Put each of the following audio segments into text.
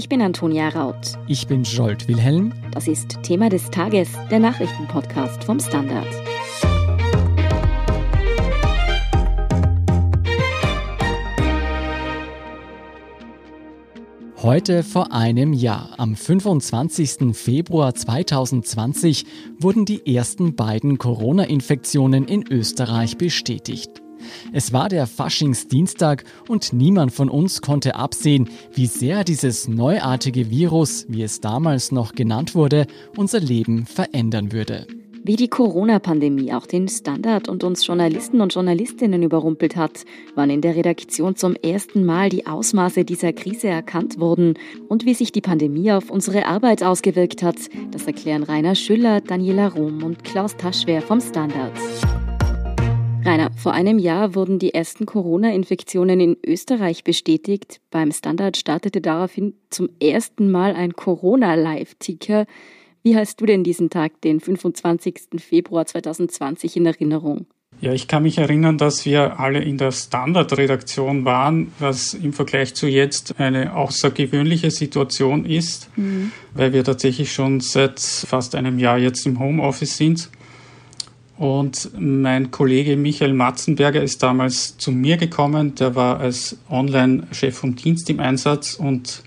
Ich bin Antonia Raut. Ich bin Jolt Wilhelm. Das ist Thema des Tages, der Nachrichtenpodcast vom Standard. Heute vor einem Jahr, am 25. Februar 2020, wurden die ersten beiden Corona-Infektionen in Österreich bestätigt. Es war der Faschingsdienstag und niemand von uns konnte absehen, wie sehr dieses neuartige Virus, wie es damals noch genannt wurde, unser Leben verändern würde. Wie die Corona-Pandemie auch den Standard und uns Journalisten und Journalistinnen überrumpelt hat, wann in der Redaktion zum ersten Mal die Ausmaße dieser Krise erkannt wurden und wie sich die Pandemie auf unsere Arbeit ausgewirkt hat, das erklären Rainer Schüller, Daniela Rom und Klaus Taschwer vom Standard. Rainer, vor einem Jahr wurden die ersten Corona-Infektionen in Österreich bestätigt. Beim Standard startete daraufhin zum ersten Mal ein Corona-Live-Ticker. Wie hast du denn diesen Tag, den 25. Februar 2020, in Erinnerung? Ja, ich kann mich erinnern, dass wir alle in der Standardredaktion waren, was im Vergleich zu jetzt eine außergewöhnliche Situation ist, mhm. weil wir tatsächlich schon seit fast einem Jahr jetzt im Homeoffice sind. Und mein Kollege Michael Matzenberger ist damals zu mir gekommen. Der war als Online-Chef vom Dienst im Einsatz und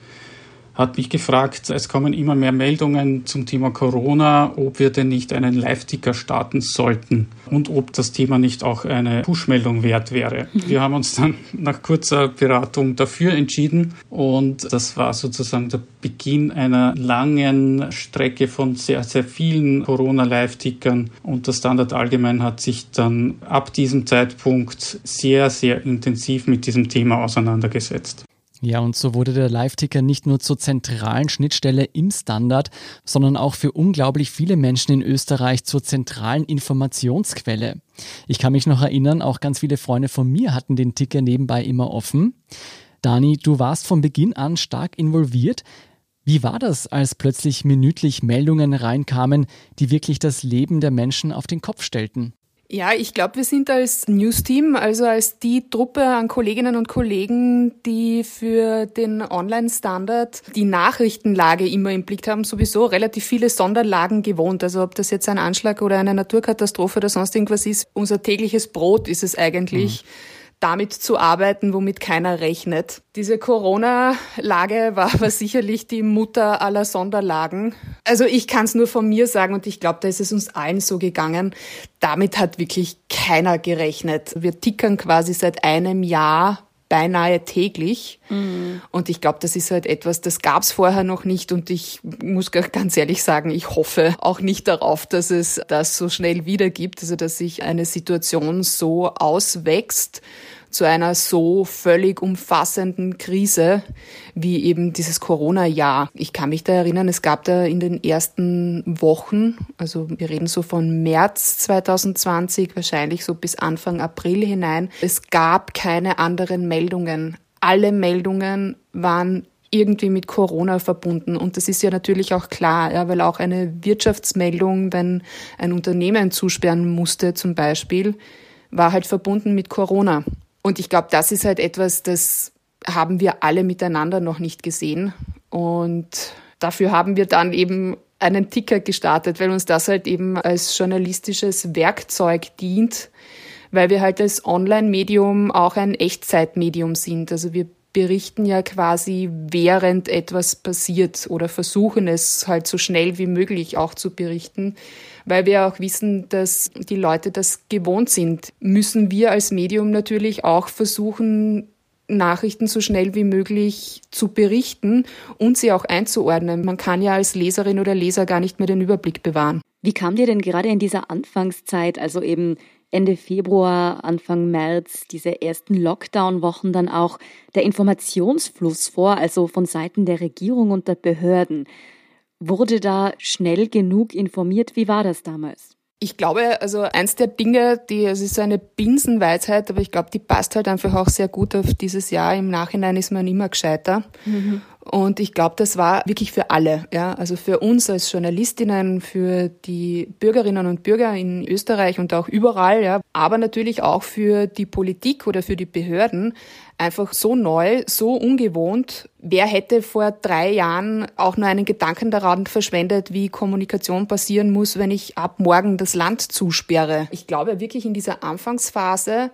hat mich gefragt, es kommen immer mehr Meldungen zum Thema Corona, ob wir denn nicht einen Live-Ticker starten sollten und ob das Thema nicht auch eine Push-Meldung wert wäre. Mhm. Wir haben uns dann nach kurzer Beratung dafür entschieden und das war sozusagen der Beginn einer langen Strecke von sehr, sehr vielen Corona-Live-Tickern und der Standard allgemein hat sich dann ab diesem Zeitpunkt sehr, sehr intensiv mit diesem Thema auseinandergesetzt. Ja, und so wurde der Live-Ticker nicht nur zur zentralen Schnittstelle im Standard, sondern auch für unglaublich viele Menschen in Österreich zur zentralen Informationsquelle. Ich kann mich noch erinnern, auch ganz viele Freunde von mir hatten den Ticker nebenbei immer offen. Dani, du warst von Beginn an stark involviert. Wie war das, als plötzlich minütlich Meldungen reinkamen, die wirklich das Leben der Menschen auf den Kopf stellten? Ja, ich glaube, wir sind als News-Team, also als die Truppe an Kolleginnen und Kollegen, die für den Online-Standard die Nachrichtenlage immer im Blick haben, sowieso relativ viele Sonderlagen gewohnt. Also ob das jetzt ein Anschlag oder eine Naturkatastrophe oder sonst irgendwas ist, unser tägliches Brot ist es eigentlich. Mhm damit zu arbeiten, womit keiner rechnet. Diese Corona-Lage war aber sicherlich die Mutter aller Sonderlagen. Also ich kann es nur von mir sagen und ich glaube, da ist es uns allen so gegangen. Damit hat wirklich keiner gerechnet. Wir tickern quasi seit einem Jahr beinahe täglich. Mhm. Und ich glaube, das ist halt etwas, das gab es vorher noch nicht. Und ich muss ganz ehrlich sagen, ich hoffe auch nicht darauf, dass es das so schnell wieder gibt, also dass sich eine Situation so auswächst, zu einer so völlig umfassenden Krise wie eben dieses Corona-Jahr. Ich kann mich da erinnern, es gab da in den ersten Wochen, also wir reden so von März 2020, wahrscheinlich so bis Anfang April hinein, es gab keine anderen Meldungen. Alle Meldungen waren irgendwie mit Corona verbunden. Und das ist ja natürlich auch klar, ja, weil auch eine Wirtschaftsmeldung, wenn ein Unternehmen zusperren musste zum Beispiel, war halt verbunden mit Corona. Und ich glaube, das ist halt etwas, das haben wir alle miteinander noch nicht gesehen. Und dafür haben wir dann eben einen Ticker gestartet, weil uns das halt eben als journalistisches Werkzeug dient, weil wir halt als Online-Medium auch ein Echtzeitmedium sind. Also wir berichten ja quasi während etwas passiert oder versuchen es halt so schnell wie möglich auch zu berichten weil wir auch wissen, dass die Leute das gewohnt sind, müssen wir als Medium natürlich auch versuchen, Nachrichten so schnell wie möglich zu berichten und sie auch einzuordnen. Man kann ja als Leserin oder Leser gar nicht mehr den Überblick bewahren. Wie kam dir denn gerade in dieser Anfangszeit, also eben Ende Februar, Anfang März, diese ersten Lockdown-Wochen dann auch der Informationsfluss vor, also von Seiten der Regierung und der Behörden? Wurde da schnell genug informiert? Wie war das damals? Ich glaube, also eins der Dinge, die, es ist eine Binsenweisheit, aber ich glaube, die passt halt einfach auch sehr gut auf dieses Jahr. Im Nachhinein ist man immer gescheiter. Mhm. Und ich glaube, das war wirklich für alle, ja, also für uns als Journalistinnen, für die Bürgerinnen und Bürger in Österreich und auch überall, ja, aber natürlich auch für die Politik oder für die Behörden einfach so neu, so ungewohnt. Wer hätte vor drei Jahren auch nur einen Gedanken daran verschwendet, wie Kommunikation passieren muss, wenn ich ab morgen das Land zusperre? Ich glaube wirklich in dieser Anfangsphase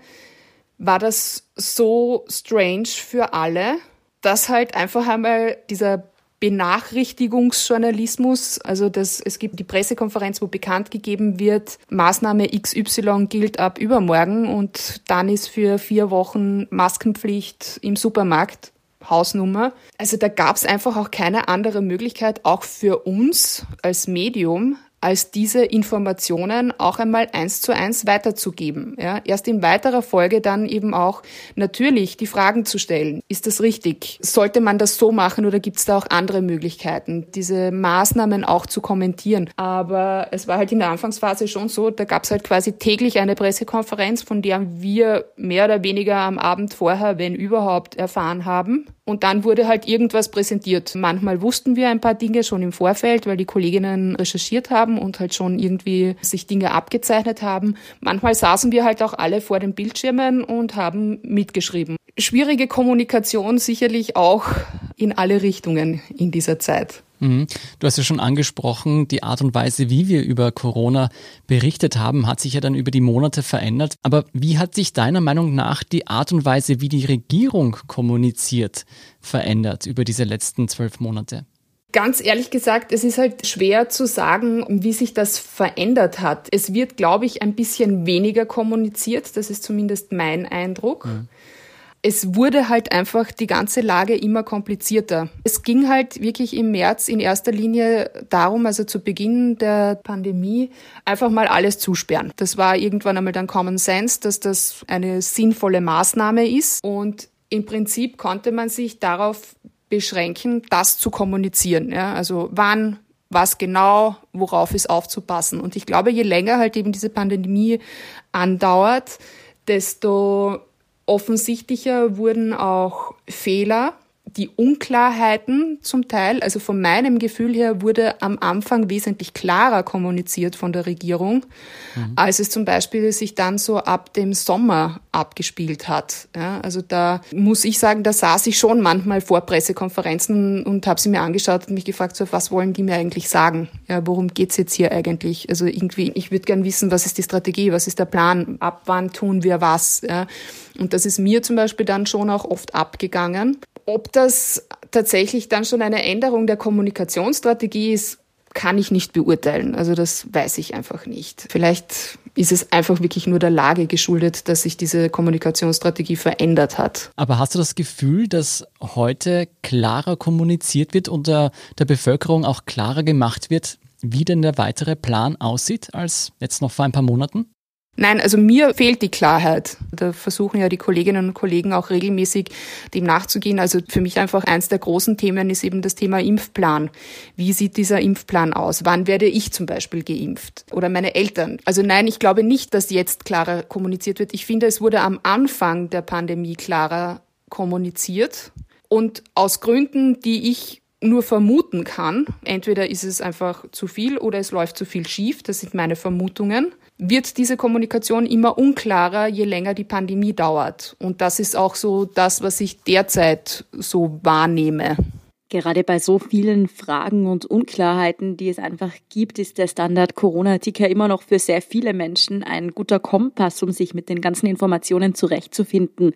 war das so strange für alle, dass halt einfach einmal dieser Benachrichtigungsjournalismus, also das, es gibt die Pressekonferenz, wo bekannt gegeben wird, Maßnahme XY gilt ab übermorgen und dann ist für vier Wochen Maskenpflicht im Supermarkt. Hausnummer. Also da gab es einfach auch keine andere Möglichkeit, auch für uns als Medium, als diese Informationen auch einmal eins zu eins weiterzugeben. Ja, erst in weiterer Folge dann eben auch natürlich die Fragen zu stellen. Ist das richtig? Sollte man das so machen oder gibt es da auch andere Möglichkeiten, diese Maßnahmen auch zu kommentieren? Aber es war halt in der Anfangsphase schon so, da gab es halt quasi täglich eine Pressekonferenz, von der wir mehr oder weniger am Abend vorher, wenn überhaupt, erfahren haben. Und dann wurde halt irgendwas präsentiert. Manchmal wussten wir ein paar Dinge schon im Vorfeld, weil die Kolleginnen recherchiert haben und halt schon irgendwie sich Dinge abgezeichnet haben. Manchmal saßen wir halt auch alle vor den Bildschirmen und haben mitgeschrieben. Schwierige Kommunikation sicherlich auch in alle Richtungen in dieser Zeit. Mhm. Du hast ja schon angesprochen, die Art und Weise, wie wir über Corona berichtet haben, hat sich ja dann über die Monate verändert. Aber wie hat sich deiner Meinung nach die Art und Weise, wie die Regierung kommuniziert, verändert über diese letzten zwölf Monate? Ganz ehrlich gesagt, es ist halt schwer zu sagen, wie sich das verändert hat. Es wird, glaube ich, ein bisschen weniger kommuniziert. Das ist zumindest mein Eindruck. Mhm es wurde halt einfach die ganze Lage immer komplizierter. Es ging halt wirklich im März in erster Linie darum, also zu Beginn der Pandemie, einfach mal alles zusperren. Das war irgendwann einmal dann Common Sense, dass das eine sinnvolle Maßnahme ist und im Prinzip konnte man sich darauf beschränken, das zu kommunizieren. Ja? Also wann, was genau, worauf ist aufzupassen. Und ich glaube, je länger halt eben diese Pandemie andauert, desto offensichtlicher wurden auch Fehler die Unklarheiten zum Teil, also von meinem Gefühl her, wurde am Anfang wesentlich klarer kommuniziert von der Regierung, mhm. als es zum Beispiel sich dann so ab dem Sommer abgespielt hat. Ja, also da muss ich sagen, da saß ich schon manchmal vor Pressekonferenzen und habe sie mir angeschaut und mich gefragt, so, was wollen die mir eigentlich sagen? Ja, worum geht's jetzt hier eigentlich? Also irgendwie, ich würde gern wissen, was ist die Strategie, was ist der Plan, ab wann tun wir was? Ja? Und das ist mir zum Beispiel dann schon auch oft abgegangen. Ob das tatsächlich dann schon eine Änderung der Kommunikationsstrategie ist, kann ich nicht beurteilen. Also das weiß ich einfach nicht. Vielleicht ist es einfach wirklich nur der Lage geschuldet, dass sich diese Kommunikationsstrategie verändert hat. Aber hast du das Gefühl, dass heute klarer kommuniziert wird und der, der Bevölkerung auch klarer gemacht wird, wie denn der weitere Plan aussieht als jetzt noch vor ein paar Monaten? Nein, also mir fehlt die Klarheit. Da versuchen ja die Kolleginnen und Kollegen auch regelmäßig dem nachzugehen. Also für mich einfach eins der großen Themen ist eben das Thema Impfplan. Wie sieht dieser Impfplan aus? Wann werde ich zum Beispiel geimpft? Oder meine Eltern? Also nein, ich glaube nicht, dass jetzt klarer kommuniziert wird. Ich finde, es wurde am Anfang der Pandemie klarer kommuniziert. Und aus Gründen, die ich nur vermuten kann, entweder ist es einfach zu viel oder es läuft zu viel schief, das sind meine Vermutungen, wird diese Kommunikation immer unklarer, je länger die Pandemie dauert. Und das ist auch so das, was ich derzeit so wahrnehme. Gerade bei so vielen Fragen und Unklarheiten, die es einfach gibt, ist der Standard-Corona-Ticker immer noch für sehr viele Menschen ein guter Kompass, um sich mit den ganzen Informationen zurechtzufinden.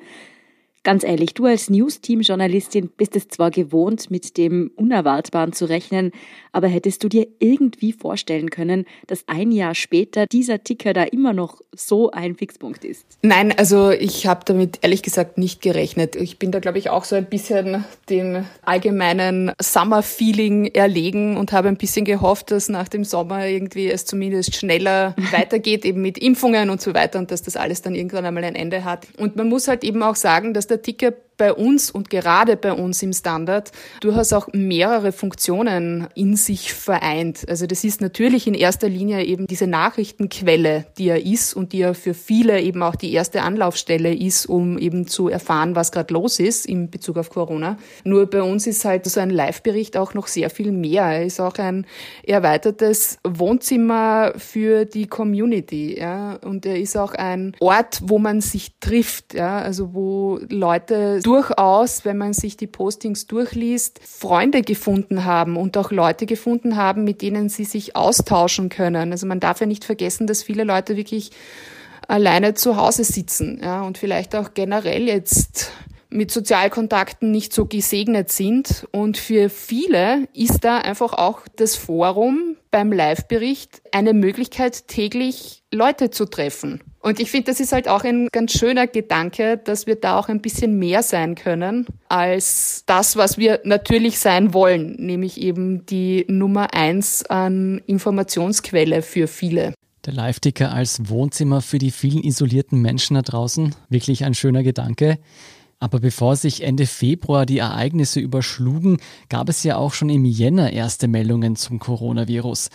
Ganz ehrlich, du als News-Team-Journalistin bist es zwar gewohnt, mit dem Unerwartbaren zu rechnen, aber hättest du dir irgendwie vorstellen können, dass ein Jahr später dieser Ticker da immer noch so ein Fixpunkt ist? Nein, also ich habe damit ehrlich gesagt nicht gerechnet. Ich bin da, glaube ich, auch so ein bisschen dem allgemeinen Summer-Feeling erlegen und habe ein bisschen gehofft, dass nach dem Sommer irgendwie es zumindest schneller weitergeht, eben mit Impfungen und so weiter und dass das alles dann irgendwann einmal ein Ende hat. Und man muss halt eben auch sagen, dass der Ticker bei uns und gerade bei uns im Standard durchaus auch mehrere Funktionen in sich vereint. Also das ist natürlich in erster Linie eben diese Nachrichtenquelle, die er ist und die ja für viele eben auch die erste Anlaufstelle ist, um eben zu erfahren, was gerade los ist in Bezug auf Corona. Nur bei uns ist halt so ein Live-Bericht auch noch sehr viel mehr. Er ist auch ein erweitertes Wohnzimmer für die Community. Ja? Und er ist auch ein Ort, wo man sich trifft. Ja? Also wo Leute durchaus, wenn man sich die Postings durchliest, Freunde gefunden haben und auch Leute gefunden haben, mit denen sie sich austauschen können. Also man darf ja nicht vergessen, dass viele Leute wirklich alleine zu Hause sitzen ja, und vielleicht auch generell jetzt mit Sozialkontakten nicht so gesegnet sind. Und für viele ist da einfach auch das Forum beim Live-Bericht eine Möglichkeit, täglich Leute zu treffen. Und ich finde, das ist halt auch ein ganz schöner Gedanke, dass wir da auch ein bisschen mehr sein können als das, was wir natürlich sein wollen, nämlich eben die Nummer eins an Informationsquelle für viele. Der Live-Ticker als Wohnzimmer für die vielen isolierten Menschen da draußen. Wirklich ein schöner Gedanke. Aber bevor sich Ende Februar die Ereignisse überschlugen, gab es ja auch schon im Jänner erste Meldungen zum Coronavirus.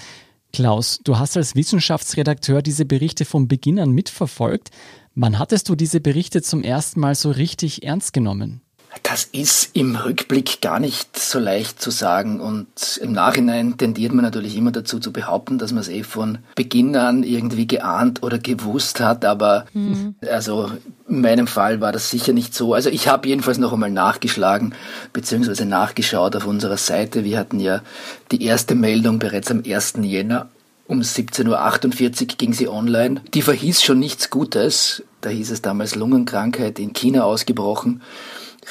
Klaus, du hast als Wissenschaftsredakteur diese Berichte von Beginn an mitverfolgt. Wann hattest du diese Berichte zum ersten Mal so richtig ernst genommen? Das ist im Rückblick gar nicht so leicht zu sagen und im Nachhinein tendiert man natürlich immer dazu zu behaupten, dass man es eh von Beginn an irgendwie geahnt oder gewusst hat, aber mhm. also in meinem Fall war das sicher nicht so. Also ich habe jedenfalls noch einmal nachgeschlagen bzw. nachgeschaut auf unserer Seite. Wir hatten ja die erste Meldung bereits am 1. Jänner um 17.48 Uhr ging sie online. Die verhieß schon nichts Gutes. Da hieß es damals Lungenkrankheit in China ausgebrochen.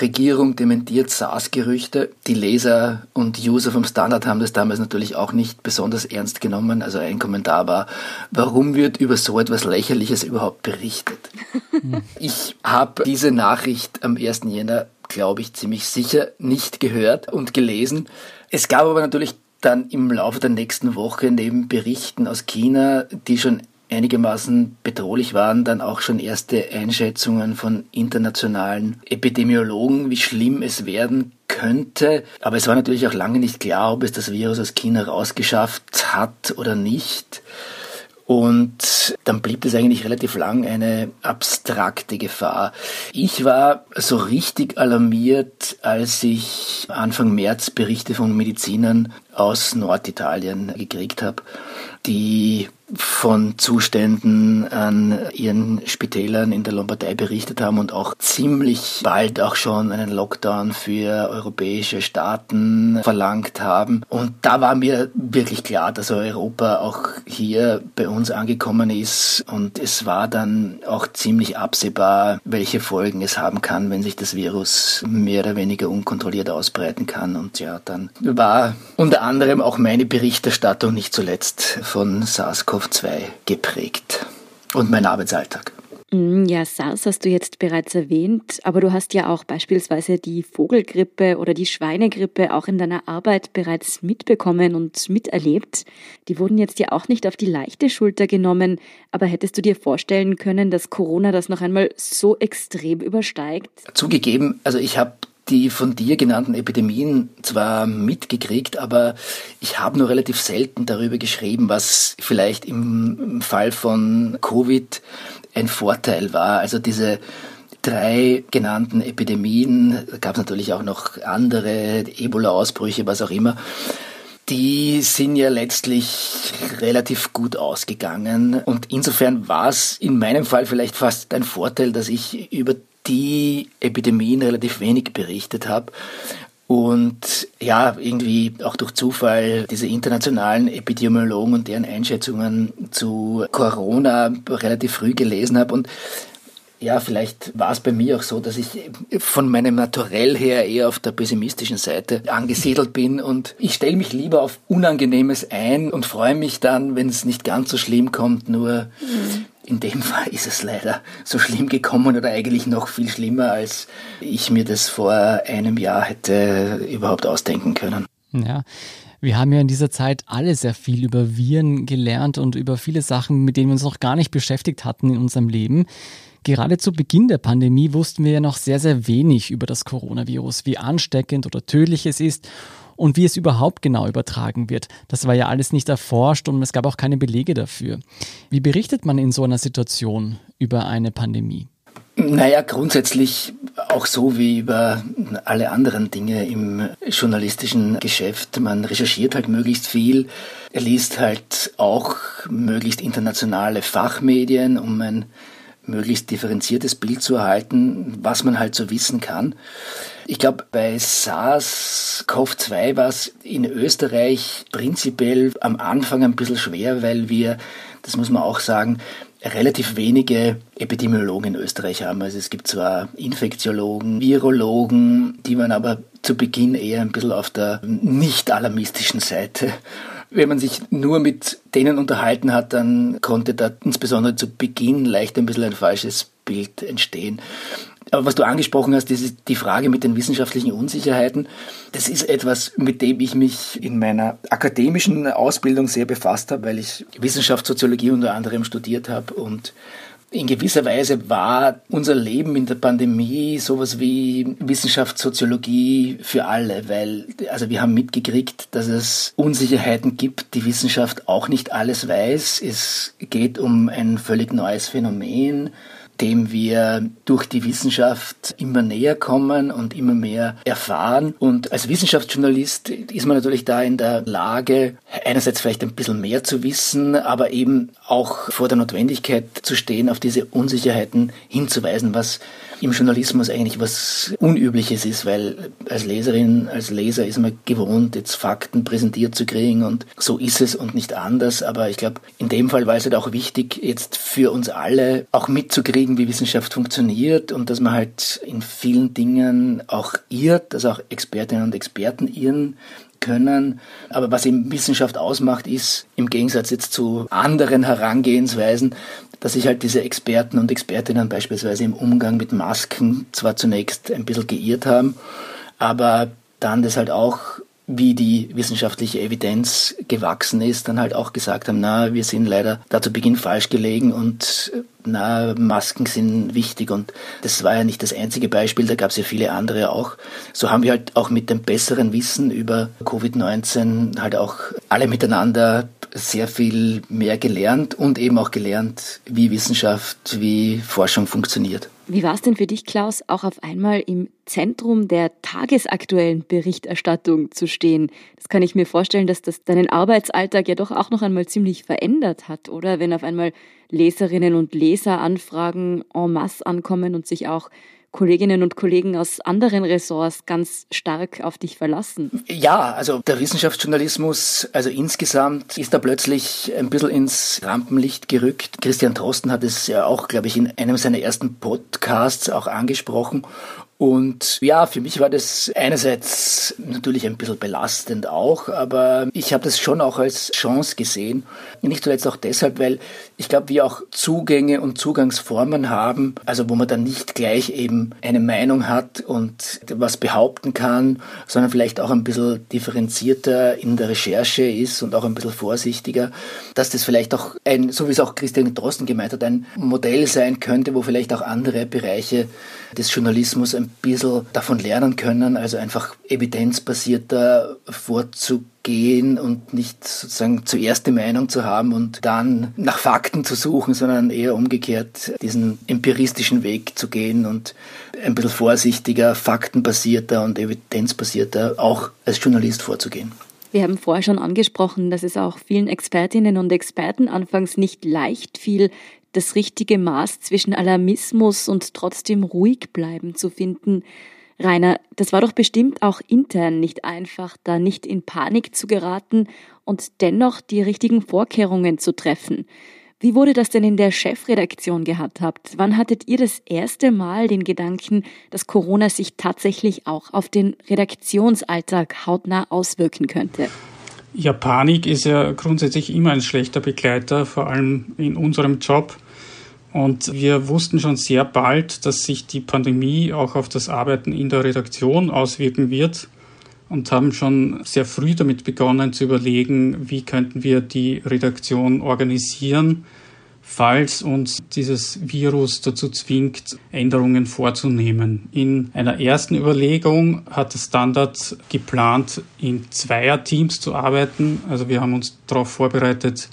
Regierung dementiert SARS-Gerüchte. Die Leser und User vom Standard haben das damals natürlich auch nicht besonders ernst genommen. Also ein Kommentar war, warum wird über so etwas Lächerliches überhaupt berichtet? ich habe diese Nachricht am 1. Jänner, glaube ich, ziemlich sicher nicht gehört und gelesen. Es gab aber natürlich dann im Laufe der nächsten Woche neben Berichten aus China, die schon einigermaßen bedrohlich waren, dann auch schon erste Einschätzungen von internationalen Epidemiologen, wie schlimm es werden könnte. Aber es war natürlich auch lange nicht klar, ob es das Virus aus China rausgeschafft hat oder nicht. Und dann blieb es eigentlich relativ lang eine abstrakte Gefahr. Ich war so richtig alarmiert, als ich Anfang März Berichte von Medizinern aus Norditalien gekriegt habe, die von Zuständen an ihren Spitälern in der Lombardei berichtet haben und auch ziemlich bald auch schon einen Lockdown für europäische Staaten verlangt haben. Und da war mir wirklich klar, dass Europa auch hier bei uns angekommen ist und es war dann auch ziemlich absehbar, welche Folgen es haben kann, wenn sich das Virus mehr oder weniger unkontrolliert ausbreiten kann. Und ja, dann war unter anderem auch meine Berichterstattung nicht zuletzt von SARS-CoV SARS-CoV-2 geprägt und mein Arbeitsalltag. Mm, ja, SARS hast du jetzt bereits erwähnt, aber du hast ja auch beispielsweise die Vogelgrippe oder die Schweinegrippe auch in deiner Arbeit bereits mitbekommen und miterlebt. Die wurden jetzt ja auch nicht auf die leichte Schulter genommen, aber hättest du dir vorstellen können, dass Corona das noch einmal so extrem übersteigt? Zugegeben, also ich habe die von dir genannten Epidemien zwar mitgekriegt, aber ich habe nur relativ selten darüber geschrieben, was vielleicht im Fall von Covid ein Vorteil war. Also diese drei genannten Epidemien, gab es natürlich auch noch andere, Ebola-Ausbrüche, was auch immer, die sind ja letztlich relativ gut ausgegangen. Und insofern war es in meinem Fall vielleicht fast ein Vorteil, dass ich über die Epidemien relativ wenig berichtet habe. Und ja, irgendwie auch durch Zufall diese internationalen Epidemiologen und deren Einschätzungen zu Corona relativ früh gelesen habe. Und ja, vielleicht war es bei mir auch so, dass ich von meinem Naturell her eher auf der pessimistischen Seite angesiedelt bin und ich stelle mich lieber auf Unangenehmes ein und freue mich dann, wenn es nicht ganz so schlimm kommt, nur mhm in dem Fall ist es leider so schlimm gekommen oder eigentlich noch viel schlimmer, als ich mir das vor einem Jahr hätte überhaupt ausdenken können. Ja. Wir haben ja in dieser Zeit alle sehr viel über Viren gelernt und über viele Sachen, mit denen wir uns noch gar nicht beschäftigt hatten in unserem Leben. Gerade zu Beginn der Pandemie wussten wir ja noch sehr, sehr wenig über das Coronavirus, wie ansteckend oder tödlich es ist und wie es überhaupt genau übertragen wird. Das war ja alles nicht erforscht und es gab auch keine Belege dafür. Wie berichtet man in so einer Situation über eine Pandemie? Naja, grundsätzlich auch so wie über alle anderen Dinge im journalistischen Geschäft. Man recherchiert halt möglichst viel, liest halt auch möglichst internationale Fachmedien, um ein möglichst differenziertes Bild zu erhalten, was man halt so wissen kann. Ich glaube, bei SARS-CoV-2 war es in Österreich prinzipiell am Anfang ein bisschen schwer, weil wir, das muss man auch sagen, relativ wenige Epidemiologen in Österreich haben. Also es gibt zwar Infektiologen, Virologen, die man aber zu Beginn eher ein bisschen auf der nicht alarmistischen Seite wenn man sich nur mit denen unterhalten hat, dann konnte da insbesondere zu Beginn leicht ein bisschen ein falsches Bild entstehen. Aber was du angesprochen hast, das ist die Frage mit den wissenschaftlichen Unsicherheiten. Das ist etwas, mit dem ich mich in meiner akademischen Ausbildung sehr befasst habe, weil ich Wissenschaftssoziologie unter anderem studiert habe und in gewisser Weise war unser Leben in der Pandemie sowas wie Wissenschaftssoziologie für alle, weil also wir haben mitgekriegt, dass es Unsicherheiten gibt, die Wissenschaft auch nicht alles weiß. Es geht um ein völlig neues Phänomen dem wir durch die Wissenschaft immer näher kommen und immer mehr erfahren. Und als Wissenschaftsjournalist ist man natürlich da in der Lage, einerseits vielleicht ein bisschen mehr zu wissen, aber eben auch vor der Notwendigkeit zu stehen, auf diese Unsicherheiten hinzuweisen, was im Journalismus eigentlich was Unübliches ist, weil als Leserin, als Leser ist man gewohnt, jetzt Fakten präsentiert zu kriegen und so ist es und nicht anders. Aber ich glaube, in dem Fall war es halt auch wichtig, jetzt für uns alle auch mitzukriegen, wie Wissenschaft funktioniert und dass man halt in vielen Dingen auch irrt, dass auch Expertinnen und Experten irren können. Aber was eben Wissenschaft ausmacht, ist im Gegensatz jetzt zu anderen Herangehensweisen, dass sich halt diese Experten und Expertinnen beispielsweise im Umgang mit Masken zwar zunächst ein bisschen geirrt haben, aber dann das halt auch wie die wissenschaftliche Evidenz gewachsen ist, dann halt auch gesagt haben, na, wir sind leider da zu Beginn falsch gelegen und na, Masken sind wichtig und das war ja nicht das einzige Beispiel, da gab es ja viele andere auch. So haben wir halt auch mit dem besseren Wissen über Covid-19 halt auch alle miteinander sehr viel mehr gelernt und eben auch gelernt, wie Wissenschaft, wie Forschung funktioniert. Wie war es denn für dich, Klaus, auch auf einmal im Zentrum der tagesaktuellen Berichterstattung zu stehen? Das kann ich mir vorstellen, dass das deinen Arbeitsalltag ja doch auch noch einmal ziemlich verändert hat, oder? Wenn auf einmal Leserinnen und Leser Anfragen en masse ankommen und sich auch Kolleginnen und Kollegen aus anderen Ressorts ganz stark auf dich verlassen. Ja, also der Wissenschaftsjournalismus, also insgesamt ist da plötzlich ein bisschen ins Rampenlicht gerückt. Christian Drosten hat es ja auch, glaube ich, in einem seiner ersten Podcasts auch angesprochen. Und ja, für mich war das einerseits natürlich ein bisschen belastend auch, aber ich habe das schon auch als Chance gesehen. Nicht zuletzt auch deshalb, weil ich glaube, wir auch Zugänge und Zugangsformen haben, also wo man dann nicht gleich eben eine Meinung hat und was behaupten kann, sondern vielleicht auch ein bisschen differenzierter in der Recherche ist und auch ein bisschen vorsichtiger, dass das vielleicht auch ein, so wie es auch Christian Drosten gemeint hat, ein Modell sein könnte, wo vielleicht auch andere Bereiche des Journalismus ein bisschen davon lernen können, also einfach evidenzbasierter vorzugehen und nicht sozusagen zuerst die Meinung zu haben und dann nach Fakten zu suchen, sondern eher umgekehrt diesen empiristischen Weg zu gehen und ein bisschen vorsichtiger, faktenbasierter und evidenzbasierter auch als Journalist vorzugehen. Wir haben vorher schon angesprochen, dass es auch vielen Expertinnen und Experten anfangs nicht leicht fiel, das richtige Maß zwischen Alarmismus und trotzdem ruhig bleiben zu finden. Rainer, das war doch bestimmt auch intern nicht einfach, da nicht in Panik zu geraten und dennoch die richtigen Vorkehrungen zu treffen. Wie wurde das denn in der Chefredaktion gehandhabt? Wann hattet ihr das erste Mal den Gedanken, dass Corona sich tatsächlich auch auf den Redaktionsalltag hautnah auswirken könnte? Ja, Panik ist ja grundsätzlich immer ein schlechter Begleiter, vor allem in unserem Job. Und wir wussten schon sehr bald, dass sich die Pandemie auch auf das Arbeiten in der Redaktion auswirken wird und haben schon sehr früh damit begonnen zu überlegen, wie könnten wir die Redaktion organisieren, falls uns dieses Virus dazu zwingt, Änderungen vorzunehmen. In einer ersten Überlegung hat der Standard geplant, in Zweierteams zu arbeiten. Also wir haben uns darauf vorbereitet,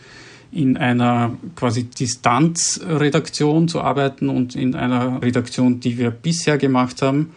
in einer quasi Distanzredaktion zu arbeiten und in einer Redaktion, die wir bisher gemacht haben,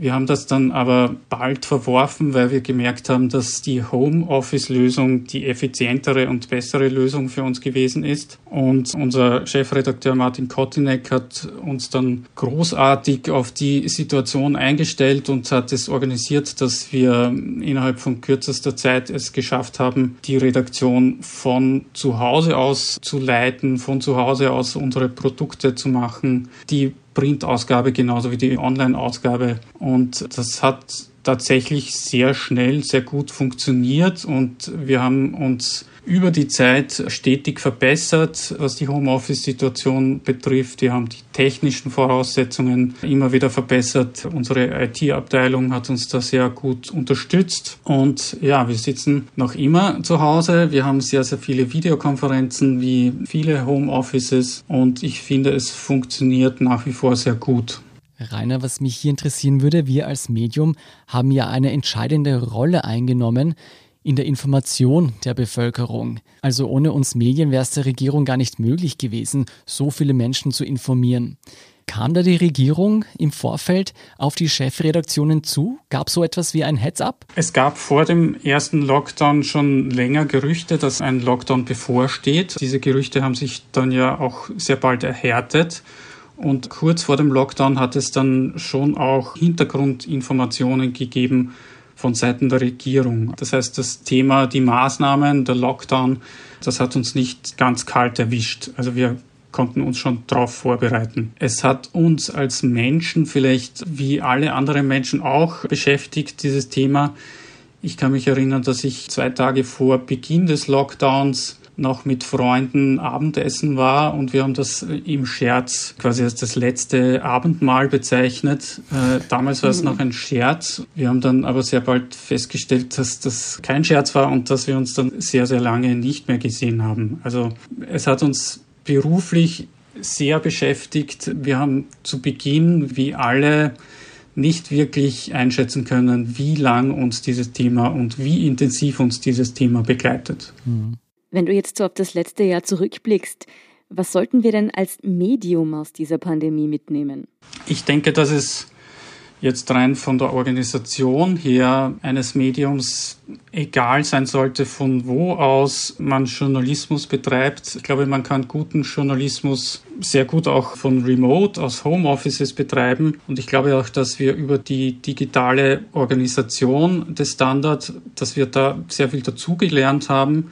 wir haben das dann aber bald verworfen, weil wir gemerkt haben, dass die Homeoffice-Lösung die effizientere und bessere Lösung für uns gewesen ist. Und unser Chefredakteur Martin Kotinek hat uns dann großartig auf die Situation eingestellt und hat es organisiert, dass wir innerhalb von kürzester Zeit es geschafft haben, die Redaktion von zu Hause aus zu leiten, von zu Hause aus unsere Produkte zu machen, die Printausgabe genauso wie die Online-Ausgabe. Und das hat tatsächlich sehr schnell, sehr gut funktioniert und wir haben uns über die Zeit stetig verbessert, was die Homeoffice-Situation betrifft. Wir haben die technischen Voraussetzungen immer wieder verbessert. Unsere IT-Abteilung hat uns da sehr gut unterstützt. Und ja, wir sitzen noch immer zu Hause. Wir haben sehr, sehr viele Videokonferenzen wie viele Homeoffices und ich finde, es funktioniert nach wie vor sehr gut. Rainer, was mich hier interessieren würde, wir als Medium haben ja eine entscheidende Rolle eingenommen in der Information der Bevölkerung. Also ohne uns Medien wäre es der Regierung gar nicht möglich gewesen, so viele Menschen zu informieren. Kam da die Regierung im Vorfeld auf die Chefredaktionen zu? Gab so etwas wie ein Heads-up? Es gab vor dem ersten Lockdown schon länger Gerüchte, dass ein Lockdown bevorsteht. Diese Gerüchte haben sich dann ja auch sehr bald erhärtet. Und kurz vor dem Lockdown hat es dann schon auch Hintergrundinformationen gegeben, von Seiten der Regierung. Das heißt, das Thema, die Maßnahmen, der Lockdown, das hat uns nicht ganz kalt erwischt. Also wir konnten uns schon darauf vorbereiten. Es hat uns als Menschen vielleicht wie alle anderen Menschen auch beschäftigt, dieses Thema. Ich kann mich erinnern, dass ich zwei Tage vor Beginn des Lockdowns noch mit Freunden Abendessen war und wir haben das im Scherz quasi als das letzte Abendmahl bezeichnet. Äh, damals war es noch ein Scherz. Wir haben dann aber sehr bald festgestellt, dass das kein Scherz war und dass wir uns dann sehr, sehr lange nicht mehr gesehen haben. Also es hat uns beruflich sehr beschäftigt. Wir haben zu Beginn, wie alle, nicht wirklich einschätzen können, wie lang uns dieses Thema und wie intensiv uns dieses Thema begleitet. Mhm. Wenn du jetzt so auf das letzte Jahr zurückblickst, was sollten wir denn als Medium aus dieser Pandemie mitnehmen? Ich denke, dass es jetzt rein von der Organisation her eines Mediums egal sein sollte, von wo aus man Journalismus betreibt. Ich glaube, man kann guten Journalismus sehr gut auch von Remote, aus Homeoffices betreiben. Und ich glaube auch, dass wir über die digitale Organisation des Standard, dass wir da sehr viel dazugelernt haben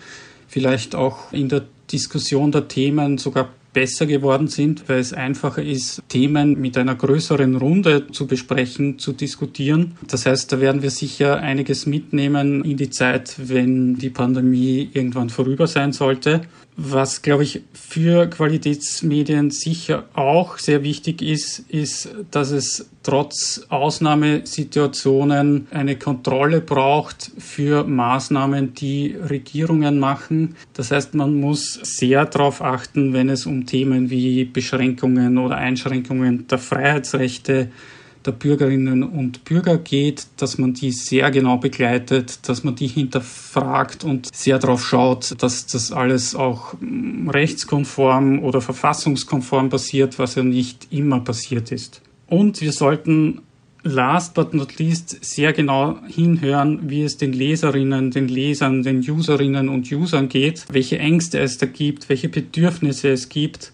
vielleicht auch in der Diskussion der Themen sogar besser geworden sind, weil es einfacher ist, Themen mit einer größeren Runde zu besprechen, zu diskutieren. Das heißt, da werden wir sicher einiges mitnehmen in die Zeit, wenn die Pandemie irgendwann vorüber sein sollte. Was, glaube ich, für Qualitätsmedien sicher auch sehr wichtig ist, ist, dass es trotz Ausnahmesituationen eine Kontrolle braucht für Maßnahmen, die Regierungen machen. Das heißt, man muss sehr darauf achten, wenn es um Themen wie Beschränkungen oder Einschränkungen der Freiheitsrechte der Bürgerinnen und Bürger geht, dass man die sehr genau begleitet, dass man die hinterfragt und sehr darauf schaut, dass das alles auch mm, rechtskonform oder verfassungskonform passiert, was ja nicht immer passiert ist. Und wir sollten last but not least sehr genau hinhören, wie es den Leserinnen, den Lesern, den Userinnen und Usern geht, welche Ängste es da gibt, welche Bedürfnisse es gibt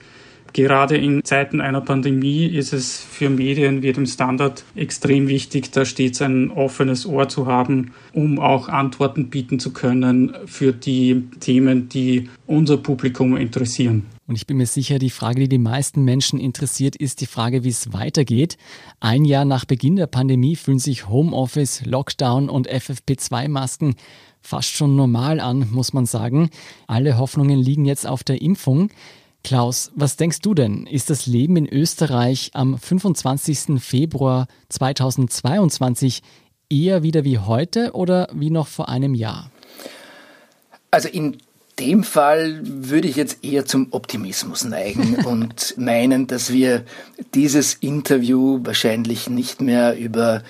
Gerade in Zeiten einer Pandemie ist es für Medien wie dem Standard extrem wichtig, da stets ein offenes Ohr zu haben, um auch Antworten bieten zu können für die Themen, die unser Publikum interessieren. Und ich bin mir sicher, die Frage, die die meisten Menschen interessiert, ist die Frage, wie es weitergeht. Ein Jahr nach Beginn der Pandemie fühlen sich Homeoffice, Lockdown und FFP2-Masken fast schon normal an, muss man sagen. Alle Hoffnungen liegen jetzt auf der Impfung. Klaus, was denkst du denn? Ist das Leben in Österreich am 25. Februar 2022 eher wieder wie heute oder wie noch vor einem Jahr? Also in dem Fall würde ich jetzt eher zum Optimismus neigen und meinen, dass wir dieses Interview wahrscheinlich nicht mehr über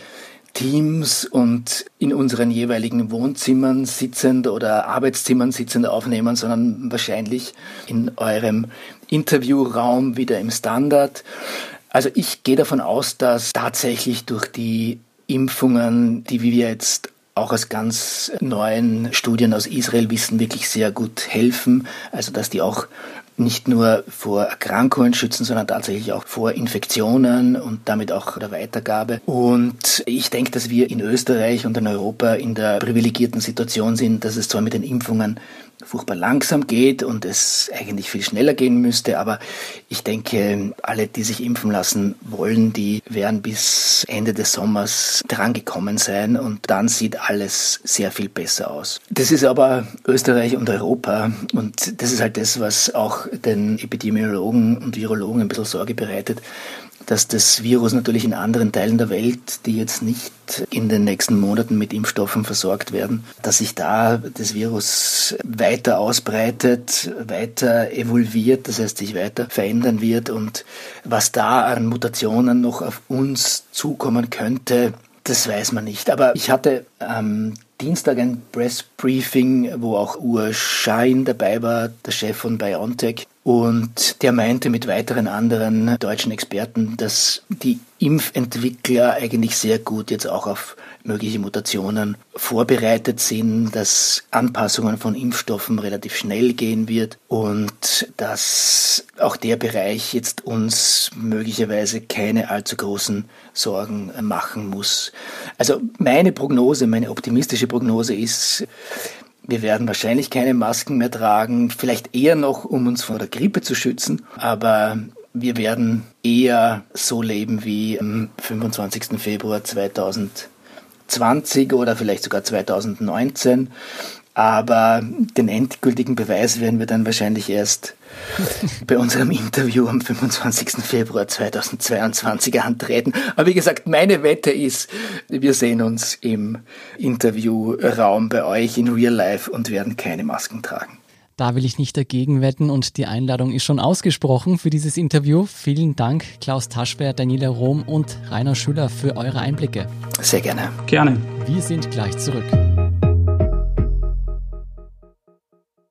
Teams und in unseren jeweiligen Wohnzimmern sitzend oder Arbeitszimmern sitzend aufnehmen, sondern wahrscheinlich in eurem Interviewraum wieder im Standard. Also ich gehe davon aus, dass tatsächlich durch die Impfungen, die wir jetzt auch aus ganz neuen Studien aus Israel wissen, wirklich sehr gut helfen. Also dass die auch nicht nur vor Erkrankungen schützen, sondern tatsächlich auch vor Infektionen und damit auch der Weitergabe. Und ich denke, dass wir in Österreich und in Europa in der privilegierten Situation sind, dass es zwar mit den Impfungen furchtbar langsam geht und es eigentlich viel schneller gehen müsste. Aber ich denke, alle, die sich impfen lassen wollen, die werden bis Ende des Sommers drangekommen sein und dann sieht alles sehr viel besser aus. Das ist aber Österreich und Europa und das ist halt das, was auch den Epidemiologen und Virologen ein bisschen Sorge bereitet, dass das Virus natürlich in anderen Teilen der Welt, die jetzt nicht in den nächsten Monaten mit Impfstoffen versorgt werden, dass sich da das Virus weiter ausbreitet, weiter evolviert, das heißt sich weiter verändern wird und was da an Mutationen noch auf uns zukommen könnte, das weiß man nicht. Aber ich hatte am Dienstag ein Pressbriefing, wo auch Ur Schein dabei war, der Chef von BioNTech. Und der meinte mit weiteren anderen deutschen Experten, dass die Impfentwickler eigentlich sehr gut jetzt auch auf mögliche Mutationen vorbereitet sind, dass Anpassungen von Impfstoffen relativ schnell gehen wird und dass auch der Bereich jetzt uns möglicherweise keine allzu großen Sorgen machen muss. Also meine Prognose, meine optimistische Prognose ist, wir werden wahrscheinlich keine Masken mehr tragen, vielleicht eher noch, um uns vor der Grippe zu schützen, aber wir werden eher so leben wie am 25. Februar 2020 oder vielleicht sogar 2019. Aber den endgültigen Beweis werden wir dann wahrscheinlich erst bei unserem Interview am 25. Februar 2022 antreten. Aber wie gesagt, meine Wette ist, wir sehen uns im Interviewraum bei euch in Real Life und werden keine Masken tragen. Da will ich nicht dagegen wetten und die Einladung ist schon ausgesprochen für dieses Interview. Vielen Dank, Klaus Taschwer, Daniela Rohm und Rainer Schüller für eure Einblicke. Sehr gerne. Gerne. Wir sind gleich zurück.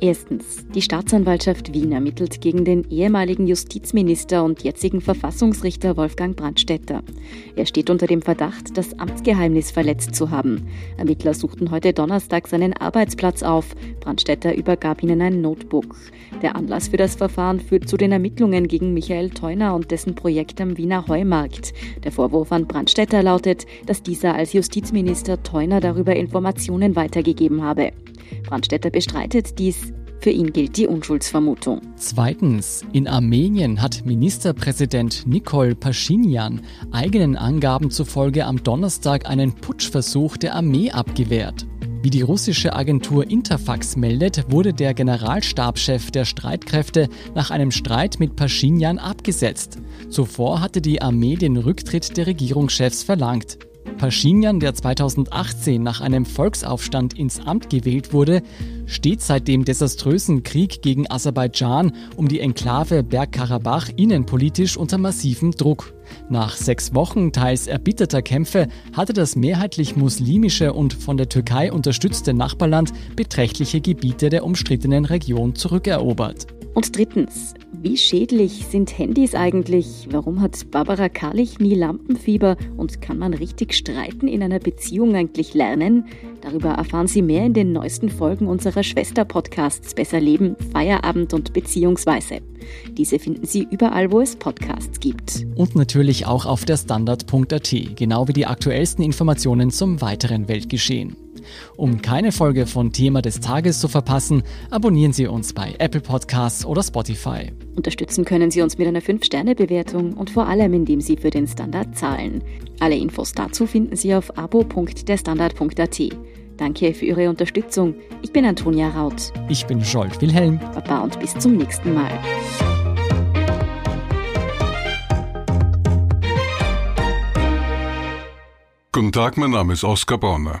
Erstens. Die Staatsanwaltschaft Wien ermittelt gegen den ehemaligen Justizminister und jetzigen Verfassungsrichter Wolfgang Brandstätter. Er steht unter dem Verdacht, das Amtsgeheimnis verletzt zu haben. Ermittler suchten heute Donnerstag seinen Arbeitsplatz auf. Brandstätter übergab ihnen ein Notebook. Der Anlass für das Verfahren führt zu den Ermittlungen gegen Michael Theuner und dessen Projekt am Wiener Heumarkt. Der Vorwurf an Brandstätter lautet, dass dieser als Justizminister Theuner darüber Informationen weitergegeben habe. Brandstätter bestreitet dies. Für ihn gilt die Unschuldsvermutung. Zweitens, in Armenien hat Ministerpräsident Nikol Pashinyan eigenen Angaben zufolge am Donnerstag einen Putschversuch der Armee abgewehrt. Wie die russische Agentur Interfax meldet, wurde der Generalstabschef der Streitkräfte nach einem Streit mit Pashinyan abgesetzt. Zuvor hatte die Armee den Rücktritt der Regierungschefs verlangt. Pashinyan, der 2018 nach einem Volksaufstand ins Amt gewählt wurde, steht seit dem desaströsen Krieg gegen Aserbaidschan um die Enklave Bergkarabach innenpolitisch unter massivem Druck. Nach sechs Wochen teils erbitterter Kämpfe hatte das mehrheitlich muslimische und von der Türkei unterstützte Nachbarland beträchtliche Gebiete der umstrittenen Region zurückerobert. Und drittens, wie schädlich sind Handys eigentlich? Warum hat Barbara Karlich nie Lampenfieber? Und kann man richtig streiten in einer Beziehung eigentlich lernen? Darüber erfahren Sie mehr in den neuesten Folgen unserer Schwester-Podcasts Besser Leben, Feierabend und Beziehungsweise. Diese finden Sie überall, wo es Podcasts gibt. Und natürlich auch auf der Standard.at, genau wie die aktuellsten Informationen zum weiteren Weltgeschehen. Um keine Folge von Thema des Tages zu verpassen, abonnieren Sie uns bei Apple Podcasts oder Spotify. Unterstützen können Sie uns mit einer 5-Sterne-Bewertung und vor allem, indem Sie für den Standard zahlen. Alle Infos dazu finden Sie auf abo.derstandard.at. Danke für Ihre Unterstützung. Ich bin Antonia Raut. Ich bin Scholt Wilhelm. Baba und bis zum nächsten Mal. Guten Tag, mein Name ist Oskar Bonner.